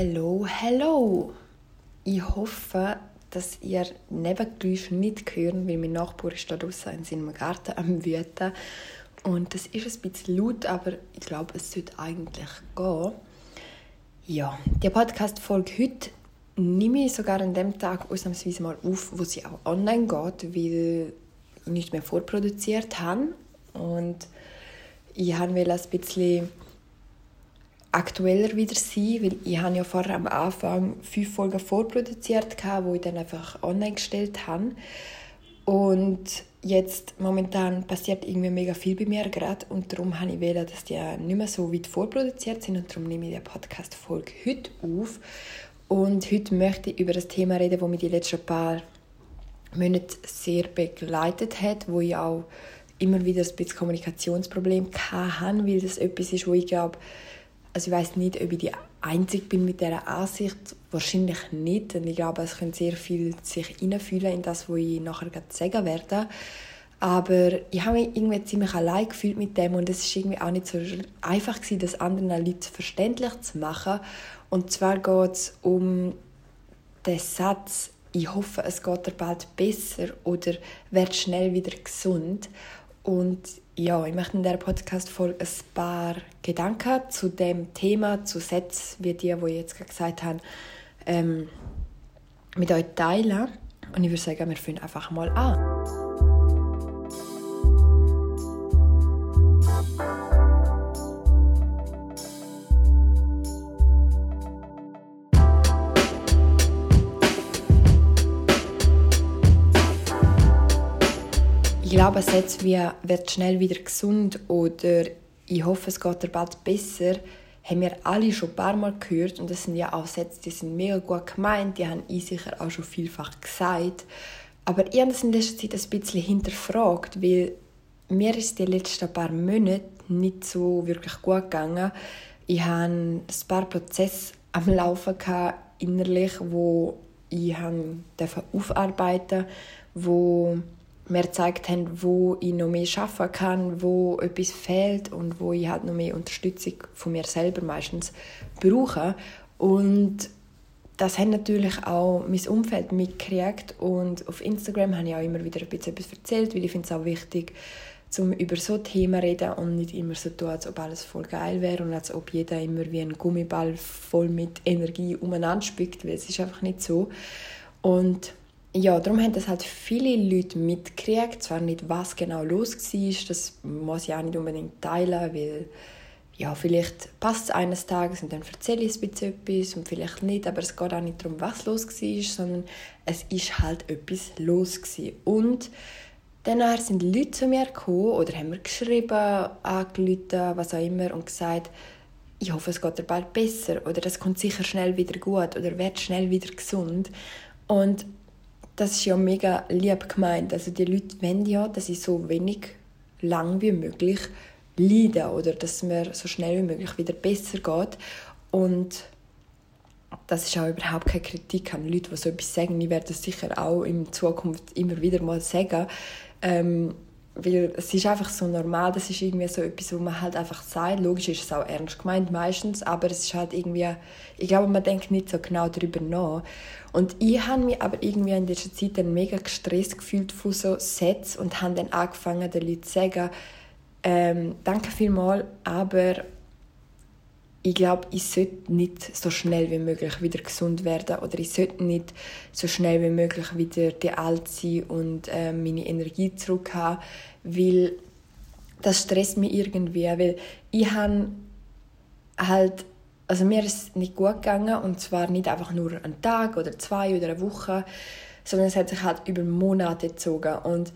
Hello, hello! Ich hoffe, dass ihr Nebengeräusche nicht hört, weil mein Nachbar ist da draußen in seinem Garten am Wüten. Und das ist ein bisschen laut, aber ich glaube, es sollte eigentlich gehen. Ja, die Podcast-Folge heute nehme ich sogar an dem Tag ausnahmsweise mal auf, wo sie auch online geht, weil ich nicht mehr vorproduziert habe. Und ich wollte ein bisschen aktueller wieder sein, weil ich habe ja vorher am Anfang fünf Folgen vorproduziert, die ich dann einfach online gestellt habe. Und jetzt momentan passiert irgendwie mega viel bei mir gerade und darum habe ich wählen, dass die nicht mehr so weit vorproduziert sind und darum nehme ich die Podcast-Folge heute auf. Und heute möchte ich über das Thema reden, das mich die letzten paar Monate sehr begleitet hat, wo ich auch immer wieder ein bisschen Kommunikationsproblem hatte, weil das etwas ist, wo ich glaube, also ich weiß nicht, ob ich die Einzige bin mit dieser Ansicht. Wahrscheinlich nicht, denn ich glaube, es können sehr viel sich hineinfühlen in das, was ich nachher sagen werde. Aber ich habe mich irgendwie ziemlich allein gefühlt mit dem und es ist irgendwie auch nicht so einfach gewesen, das anderen Leuten verständlich zu machen. Und zwar geht es um den Satz, ich hoffe, es geht dir bald besser oder werd schnell wieder gesund. Und ja, ich möchte in dieser Podcast-Folge ein paar Gedanken zu dem Thema, zu Sätzen wie die, die ich jetzt gesagt habe, ähm, mit euch teilen. Und ich würde sagen, wir fangen einfach mal an. Ich glaube, Sätze wie «wird schnell wieder gesund» oder «ich hoffe, es geht dir bald besser» haben wir alle schon ein paar Mal gehört und das sind ja auch Sätze, die sind mega gut gemeint, die haben ich sicher auch schon vielfach gesagt. Aber ich habe das in letzter Zeit ein bisschen hinterfragt, weil mir ist die letzten paar Monate nicht so wirklich gut gegangen. Ich hatte ein paar Prozesse am Laufen innerlich, wo ich aufarbeiten durfte, wo mir gezeigt haben, wo ich noch mehr schaffen kann, wo etwas fehlt und wo ich halt noch mehr Unterstützung von mir selber meistens brauche. Und das hat natürlich auch mein Umfeld mitgekriegt und auf Instagram habe ich auch immer wieder ein bisschen etwas erzählt, weil ich finde es auch wichtig, um über so Themen zu reden und nicht immer so tun, als ob alles voll geil wäre und als ob jeder immer wie ein Gummiball voll mit Energie umeinander spickt, weil es ist einfach nicht so. Und ja, darum haben das halt viele Leute mitgekriegt. Zwar nicht, was genau los war, das muss ich auch nicht unbedingt teilen, weil ja, vielleicht passt es eines Tages und dann erzähle ich ein bisschen etwas und vielleicht nicht, aber es geht auch nicht darum, was los war, sondern es ist halt etwas los gewesen. Und dann sind Leute zu mir gekommen oder haben mir geschrieben, angerufen, was auch immer und gesagt, ich hoffe, es geht dir bald besser oder das kommt sicher schnell wieder gut oder wird schnell wieder gesund. Und das ist ja mega lieb gemeint. Also die Leute wollen ja, dass ich so wenig lang wie möglich leide oder dass mir so schnell wie möglich wieder besser geht. Und das ist auch überhaupt keine Kritik an Leute, die so etwas sagen. Ich werde das sicher auch in Zukunft immer wieder mal sagen. Ähm, weil es ist einfach so normal, das ist irgendwie so etwas, wo man halt einfach sagt. Logisch ist es auch ernst gemeint meistens, aber es ist halt irgendwie, ich glaube, man denkt nicht so genau darüber nach. Und ich habe mich aber irgendwie in dieser Zeit dann mega gestresst gefühlt von so Sätzen und habe dann angefangen, den Leuten zu sagen, ähm, danke vielmals, aber ich glaube, ich sollte nicht so schnell wie möglich wieder gesund werden oder ich sollte nicht so schnell wie möglich wieder die alt sein und äh, meine Energie zurück haben, weil das stresst mich irgendwie, weil ich habe halt, also mir ist es nicht gut gegangen und zwar nicht einfach nur einen Tag oder zwei oder eine Woche, sondern es hat sich halt über Monate gezogen und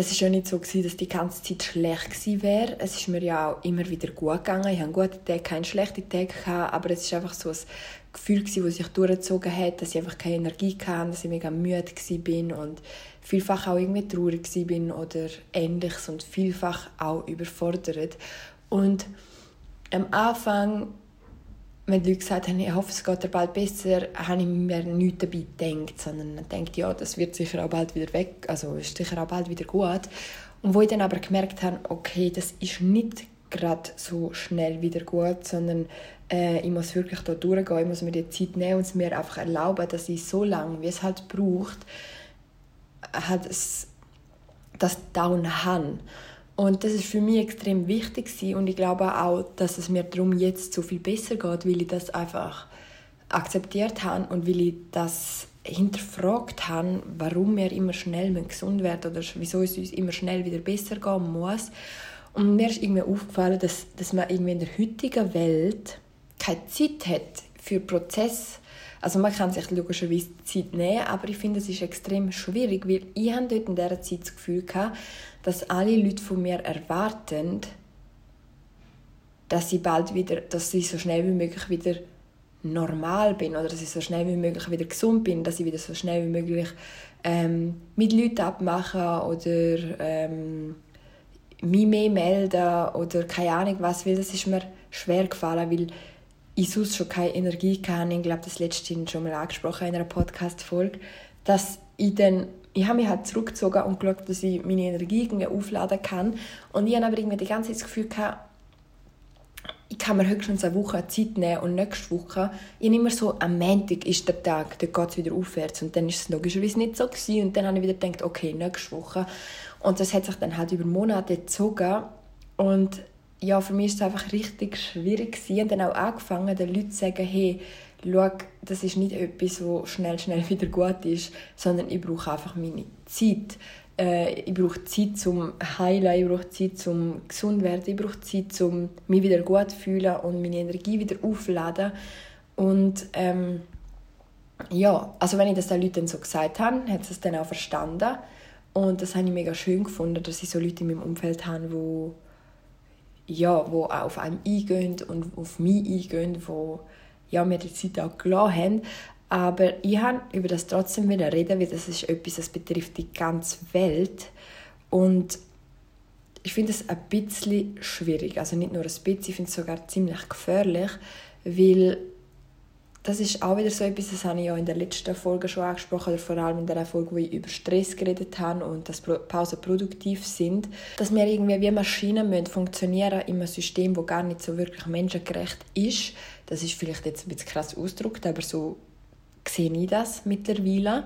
es ist ja nicht so gewesen, dass die ganze Zeit schlecht gewesen wäre. Es ist mir ja auch immer wieder gut gegangen. Ich hatte gute Tage, keine schlechten Tage gehabt, aber es ist einfach so ein Gefühl gewesen, das sich durchgezogen hat, dass ich einfach keine Energie hatte, dass ich mega müde bin und vielfach auch irgendwie traurig bin oder ähnliches und vielfach auch überfordert. Und am Anfang wenn die Leute gesagt haben, ich hoffe, es geht dir bald besser, habe ich mir nichts dabei gedacht, sondern denkt, ja, das wird sicher auch bald wieder weg, also ist sicher auch bald wieder gut. Und wo ich dann aber gemerkt habe, okay, das ist nicht gerade so schnell wieder gut, sondern äh, ich muss wirklich da durchgehen, ich muss mir die Zeit nehmen und es mir einfach erlauben, dass ich so lange, wie es halt braucht, halt es, das Down habe. Und das ist für mich extrem wichtig und ich glaube auch, dass es mir darum jetzt so viel besser geht, weil ich das einfach akzeptiert habe und weil ich das hinterfragt habe, warum wir immer schnell gesund werden oder wieso es uns immer schnell wieder besser gehen muss. Und mir ist irgendwie aufgefallen, dass, dass man irgendwie in der heutigen Welt keine Zeit hat für Prozess. Also man kann sich logischerweise Zeit nehmen, aber ich finde, es ist extrem schwierig, weil ich habe dort in dieser Zeit das Gefühl hatte, dass alle Leute von mir erwarten, dass ich bald wieder, dass ich so schnell wie möglich wieder normal bin oder dass ich so schnell wie möglich wieder gesund bin, dass ich wieder so schnell wie möglich ähm, mit Leuten abmache oder ähm, mich mehr melden oder keine Ahnung was, weil das ist mir schwer gefallen, weil ich sonst schon keine Energie hatte. Ich glaube, das letzte schon mal angesprochen in einer Podcast-Folge, dass ich dann ich habe mich halt zurückgezogen und geschaut, dass ich meine Energie irgendwie aufladen kann. Und ich habe aber irgendwie die ganze Zeit das Gefühl gehabt, ich kann mir höchstens eine Woche Zeit nehmen und nächste Woche, ich immer so, am Montag ist der Tag, dann geht es wieder aufwärts und dann ist es logischerweise nicht so gewesen. und dann habe ich wieder gedacht, okay, nächste Woche und das hat sich dann halt über Monate gezogen und ja, für mich ist es einfach richtig schwierig gewesen. dann auch angefangen, den Leuten zu sagen, hey, schau, das ist nicht etwas, was schnell, schnell wieder gut ist, sondern ich brauche einfach meine Zeit. Äh, ich brauche Zeit zum Heilen, ich brauche Zeit zum gesund werden, ich brauche Zeit zum mich wieder gut fühlen und meine Energie wieder aufladen. Und ähm, ja, also wenn ich das den Leuten so gesagt habe, hat sie es dann auch verstanden. Und das habe ich mega schön gefunden, dass ich so Leute in meinem Umfeld habe, wo ja, wo auch auf einen eingehen und auf mich eingehen, wo ja, mir die Zeit auch gelassen haben. Aber ich habe über das trotzdem wieder reden, weil das ist etwas, das betrifft die ganze Welt. Und ich finde es ein bisschen schwierig. Also nicht nur ein bisschen, ich finde es sogar ziemlich gefährlich, weil das ist auch wieder so etwas, das habe ich ja in der letzten Folge schon angesprochen, oder vor allem in der Folge, wo ich über Stress geredet habe und dass Pausen produktiv sind, dass wir irgendwie wie Maschinen müssen funktionieren in einem System, das gar nicht so wirklich menschengerecht ist. Das ist vielleicht jetzt ein bisschen krass ausgedrückt, aber so sehe ich das mittlerweile.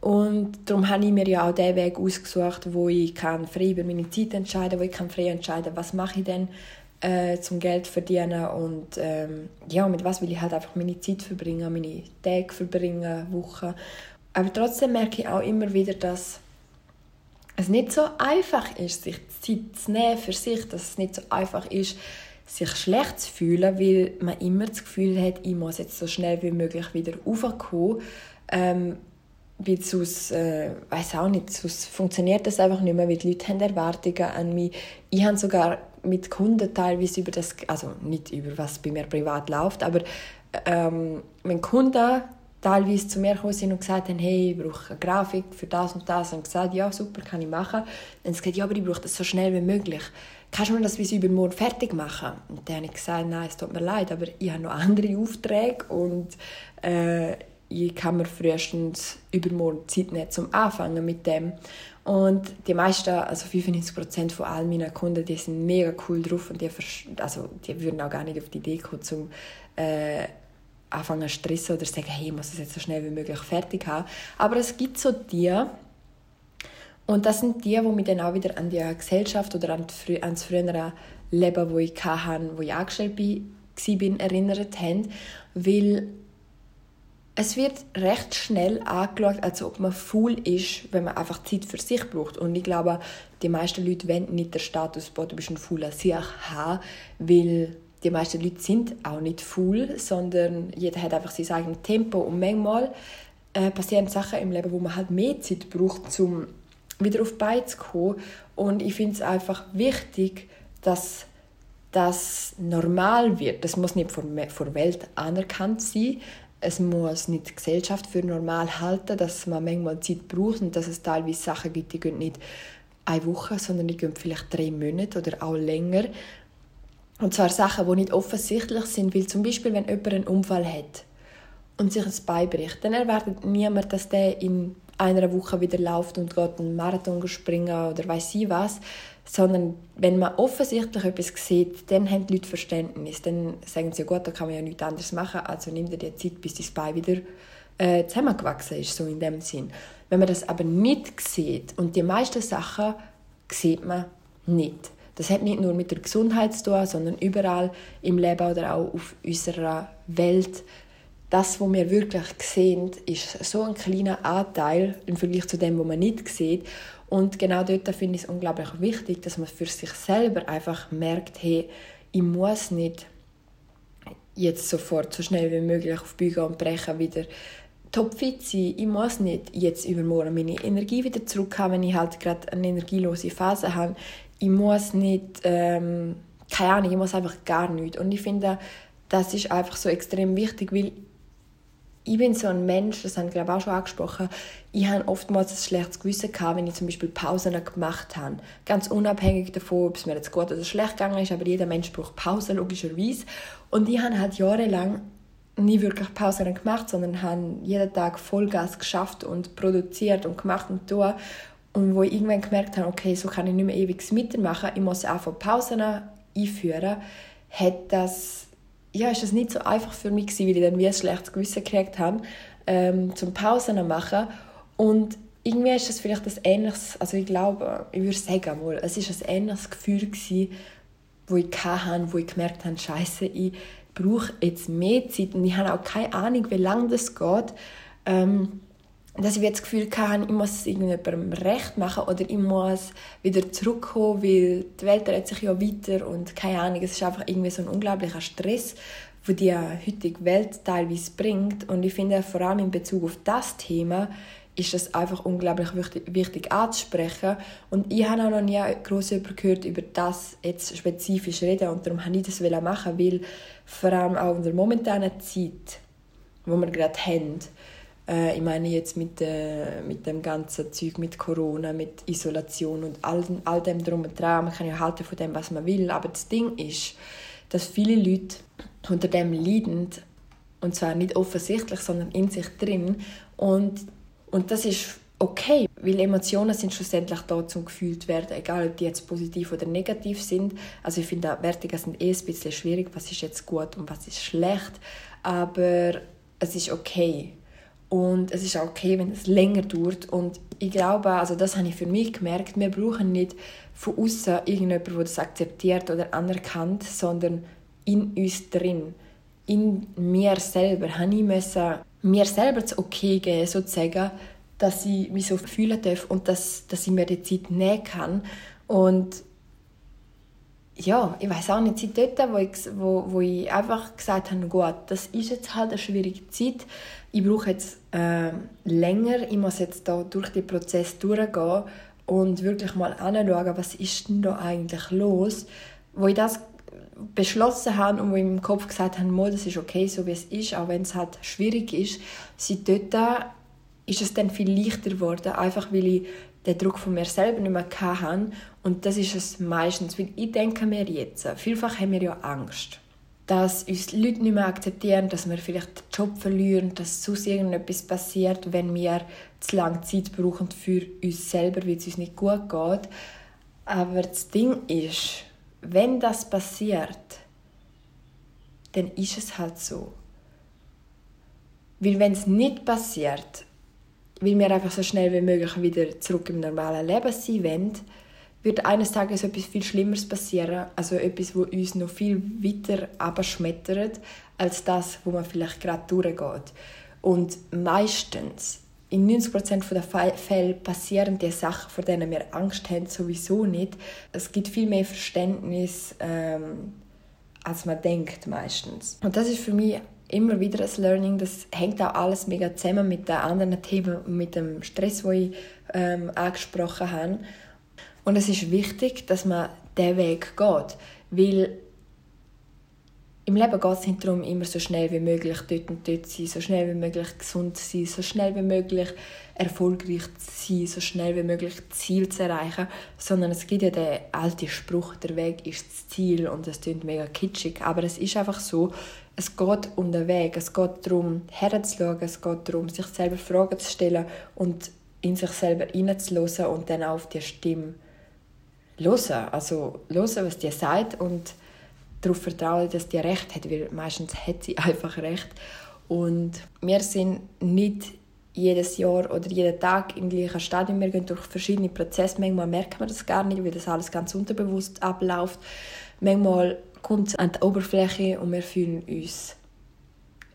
Und darum habe ich mir ja auch den Weg ausgesucht, wo ich kann frei über meine Zeit entscheiden kann, wo ich kann frei entscheiden kann, was mache ich denn äh, zum Geld verdienen und ähm, ja, mit was will ich halt einfach meine Zeit verbringen, meine Tage verbringen, Wochen. Aber trotzdem merke ich auch immer wieder, dass es nicht so einfach ist, sich Zeit zu nehmen für sich, dass es nicht so einfach ist, sich schlecht zu fühlen, weil man immer das Gefühl hat, ich muss jetzt so schnell wie möglich wieder raufkommen. Ähm, weil sonst, äh, weiß auch nicht, sonst funktioniert das einfach nicht mehr, weil die Leute haben Erwartungen an mich. Ich habe sogar mit Kunden teilweise über das, also nicht über was bei mir privat läuft, aber ähm, wenn Kunden teilweise zu mir gekommen sind und gesagt haben, hey, ich brauche eine Grafik für das und das, und gesagt, ja, super, kann ich machen. Dann haben sie gesagt, ja, aber ich brauche das so schnell wie möglich. Kannst du mir das bis übermorgen fertig machen? Und dann habe ich gesagt, nein, es tut mir leid, aber ich habe noch andere Aufträge und äh, ich kann mir frühestens übermorgen Zeit nehmen, zum Anfangen mit dem. Und die meisten, also 95% von all meinen Kunden, die sind mega cool drauf und die, also, die würden auch gar nicht auf die Idee kommen, zum äh, anfangen zu stressen oder sagen, hey, ich muss das jetzt so schnell wie möglich fertig haben. Aber es gibt so die, und das sind die, die mich dann auch wieder an die Gesellschaft oder an, die, an das frühere Leben, wo ich hatte, wo ich angestellt war, erinnert haben, weil es wird recht schnell angeschaut, als ob man faul ist, wenn man einfach Zeit für sich braucht. Und ich glaube, die meisten Leute wollen nicht den Status, du bist ein fauler Sieg haben, weil die meisten Leute sind auch nicht faul, sondern jeder hat einfach sein eigenes Tempo. Und manchmal äh, passieren Sachen im Leben, wo man halt mehr Zeit braucht, um wieder auf die Beine zu kommen. Und ich finde es einfach wichtig, dass das normal wird. Das muss nicht von der Welt anerkannt sein, es muss nicht die Gesellschaft für normal halten, dass man manchmal Zeit braucht und dass es teilweise Sachen gibt, die gehen nicht eine Woche, sondern die gehen vielleicht drei Monate oder auch länger. Und zwar Sachen, die nicht offensichtlich sind, weil zum Beispiel, wenn jemand einen Unfall hat und sich ein Bein bricht, dann erwartet niemand, dass der in einer Woche wieder läuft und geht einen Marathon springen oder weiß ich was, sondern wenn man offensichtlich etwas sieht, dann haben die Leute Verständnis. Dann sagen sie, gut, da kann man ja nichts anderes machen, also nimm dir die Zeit, bis dein Bein wieder äh, zusammengewachsen ist, so in dem Sinn. Wenn man das aber nicht sieht, und die meisten Sachen sieht man nicht. Das hat nicht nur mit der Gesundheit zu tun, sondern überall im Leben oder auch auf unserer Welt. Das, was wir wirklich sehen, ist so ein kleiner Anteil im Vergleich zu dem, was man nicht sieht. Und genau dort finde ich es unglaublich wichtig, dass man für sich selber einfach merkt, hey, ich muss nicht jetzt sofort so schnell wie möglich auf Bügeln und Brechen wieder topfit sein. Ich muss nicht jetzt übermorgen meine Energie wieder zurückhaben, wenn ich halt gerade eine energielose Phase habe. Ich muss nicht, ähm, keine Ahnung, ich muss einfach gar nichts. Und ich finde, das ist einfach so extrem wichtig, weil ich bin so ein Mensch, das haben glaube auch schon angesprochen, ich habe oftmals ein schlechtes Gewissen gehabt, wenn ich zum Beispiel Pausen gemacht habe. Ganz unabhängig davon, ob es mir jetzt gut oder schlecht gegangen ist, aber jeder Mensch braucht Pause, logischerweise. Und ich habe halt jahrelang nie wirklich Pausen gemacht, sondern habe jeden Tag Vollgas geschafft und produziert und gemacht und tun. Und wo ich irgendwann gemerkt habe, okay, so kann ich nicht mehr ewig mitmachen, ich muss einfach Pausen einführen, hat das, ja, ist das nicht so einfach für mich gewesen, weil ich dann wie ein schlechtes Gewissen gekriegt habe, ähm, zum Pausen zu machen. Und irgendwie ist das vielleicht das ähnliches, also ich glaube, ich würde sagen, wohl, es ist ein ähnliches Gefühl gewesen, wo ich hatte, wo ich gemerkt habe, Scheiße, ich brauche jetzt mehr Zeit und ich habe auch keine Ahnung, wie lange das geht. Ähm, dass ich jetzt das Gefühl hatte, ich muss es irgendjemandem recht machen oder ich muss wieder zurückkommen, weil die Welt dreht sich ja weiter und keine Ahnung, es ist einfach irgendwie so ein unglaublicher Stress, den die heutige Welt teilweise bringt und ich finde vor allem in Bezug auf das Thema ist es einfach unglaublich wichtig, wichtig anzusprechen. Und ich habe auch noch nie groß gehört über das jetzt spezifisch reden und darum wollte ich das machen, weil vor allem auch in der momentanen Zeit, wo wir gerade haben, äh, ich meine jetzt mit, äh, mit dem ganzen Zeug, mit Corona, mit Isolation und all, all dem drum und dran, man kann ja halten von dem, was man will, aber das Ding ist, dass viele Leute unter dem leiden. Und zwar nicht offensichtlich, sondern in sich drin. Und und das ist okay, weil Emotionen sind schlussendlich da zum gefühlt werden, egal ob die jetzt positiv oder negativ sind. Also ich finde, Wertungen sind eh ein bisschen schwierig, was ist jetzt gut und was ist schlecht, aber es ist okay. Und es ist auch okay, wenn es länger dauert. Und ich glaube, also das habe ich für mich gemerkt, wir brauchen nicht von außen irgendjemanden, der das akzeptiert oder anerkannt, sondern in uns drin. In mir selber habe ich müssen mir selber das Okay geben, sozusagen, dass ich mich so fühlen darf und dass, dass ich mir die Zeit nehmen kann. Und ja, ich weiß auch nicht, seit dort, wo ich, wo, wo ich einfach gesagt habe, gut, das ist jetzt halt eine schwierige Zeit, ich brauche jetzt äh, länger, ich muss jetzt da durch den Prozess durchgehen und wirklich mal anschauen, was ist denn da eigentlich los. Wo ich das beschlossen haben und wo ich im Kopf gesagt habe, das ist okay, so wie es ist, auch wenn es halt schwierig ist, seit dort ist es dann viel leichter geworden, einfach weil ich den Druck von mir selber nicht mehr hatte. Und das ist es meistens, weil ich denke mir jetzt, vielfach haben wir ja Angst, dass uns die Leute nicht mehr akzeptieren, dass wir vielleicht den Job verlieren, dass sonst irgendetwas passiert, wenn wir zu lange Zeit brauchen für uns selber, weil es uns nicht gut geht. Aber das Ding ist, wenn das passiert, dann ist es halt so. Weil wenn es nicht passiert, weil wir einfach so schnell wie möglich wieder zurück im normalen Leben sein wollen, wird eines Tages etwas viel Schlimmeres passieren, also etwas, wo uns noch viel weiter abschmettert, als das, wo man vielleicht gerade durchgeht. Und meistens in 90% der Fälle passieren die Sachen, vor denen wir Angst haben, sowieso nicht. Es gibt viel mehr Verständnis, ähm, als man denkt meistens. Und das ist für mich immer wieder ein Learning. Das hängt auch alles mega zusammen mit den anderen Themen und mit dem Stress, den ich ähm, angesprochen habe. Und es ist wichtig, dass man diesen Weg geht, weil im Leben geht es nicht darum, immer so schnell wie möglich dort und dort zu sein, so schnell wie möglich gesund zu sein, so schnell wie möglich erfolgreich zu sein, so schnell wie möglich Ziel zu erreichen, sondern es gibt ja den alten Spruch, der Weg ist das Ziel und das klingt mega kitschig, aber es ist einfach so, es geht um den Weg, es geht darum, herzuschauen, es geht darum, sich selber Fragen zu stellen und in sich selber hineinzulassen und dann auch auf die Stimme hören. Also hören, was die sagt und darauf vertrauen, dass die recht hat, weil meistens hat sie einfach recht. Und wir sind nicht jedes Jahr oder jeden Tag im gleichen Stadium. Wir gehen durch verschiedene Prozesse. Manchmal merkt man das gar nicht, weil das alles ganz unterbewusst abläuft. Manchmal kommt an die Oberfläche und wir fühlen uns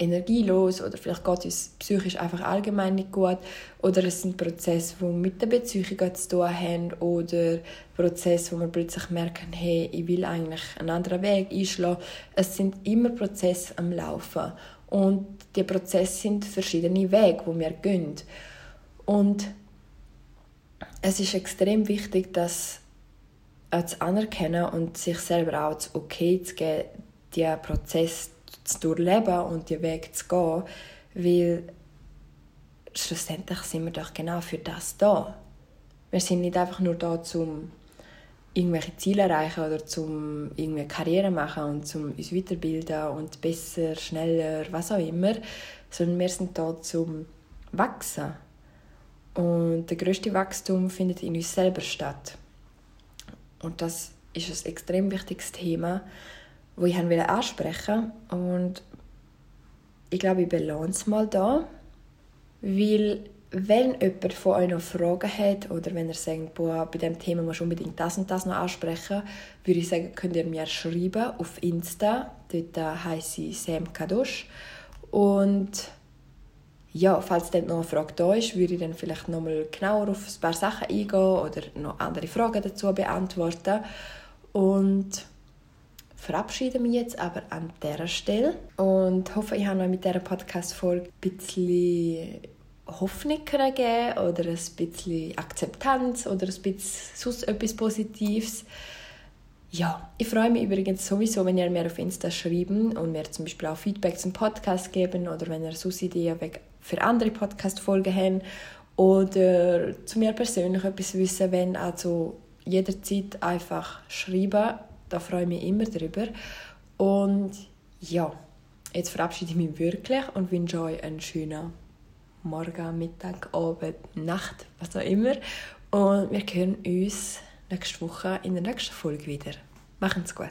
energielos oder vielleicht geht es uns psychisch einfach allgemein nicht gut oder es sind Prozesse, die mit der Beziehung zu tun haben oder Prozesse, wo wir plötzlich merken, hey, ich will eigentlich einen anderen Weg einschlagen. Es sind immer Prozesse am Laufen und die Prozesse sind verschiedene Wege, wo wir gehen. Und es ist extrem wichtig, das auch zu anerkennen und sich selber auch das Okay zu geben, diesen Prozess zu durchleben und den Weg zu gehen, weil schlussendlich sind wir doch genau für das da. Wir sind nicht einfach nur da, um irgendwelche Ziele erreichen oder zum irgendwie Karriere machen und zum uns weiterbilden und besser, schneller, was auch immer, sondern wir sind da zum wachsen. Und der größte Wachstum findet in uns selber statt. Und das ist ein extrem wichtiges Thema, wo ich ansprechen wollte. Und ich glaube, ich balance mal da, weil wenn jemand von euch noch Fragen hat oder wenn er sagt, boah, bei diesem Thema muss unbedingt das und das noch ansprechen, würde ich sagen, könnt ihr mir schreiben auf Insta. Dort heiße ich Sam Kadosh. Und ja, falls dann noch eine Frage da ist, würde ich dann vielleicht noch mal genauer auf ein paar Sachen eingehen oder noch andere Fragen dazu beantworten. Und verabschiede mich jetzt aber an dieser Stelle und hoffe, ich habe euch mit dieser Podcast-Folge ein bisschen Hoffnung geben oder ein bisschen Akzeptanz oder ein bisschen sonst etwas Positives. Ja, ich freue mich übrigens sowieso, wenn ihr mir auf Insta schreibt und mir zum Beispiel auch Feedback zum Podcast geben oder wenn ihr sonst Ideen für andere Podcast-Folgen habt oder zu mir persönlich etwas wissen wenn also jederzeit einfach schreiben. Da freue ich mich immer drüber. Und ja, jetzt verabschiede ich mich wirklich und wünsche euch einen schönen Morgen, Mittag, Abend, Nacht, was auch immer. Und wir hören uns nächste Woche in der nächsten Folge wieder. Machen's gut.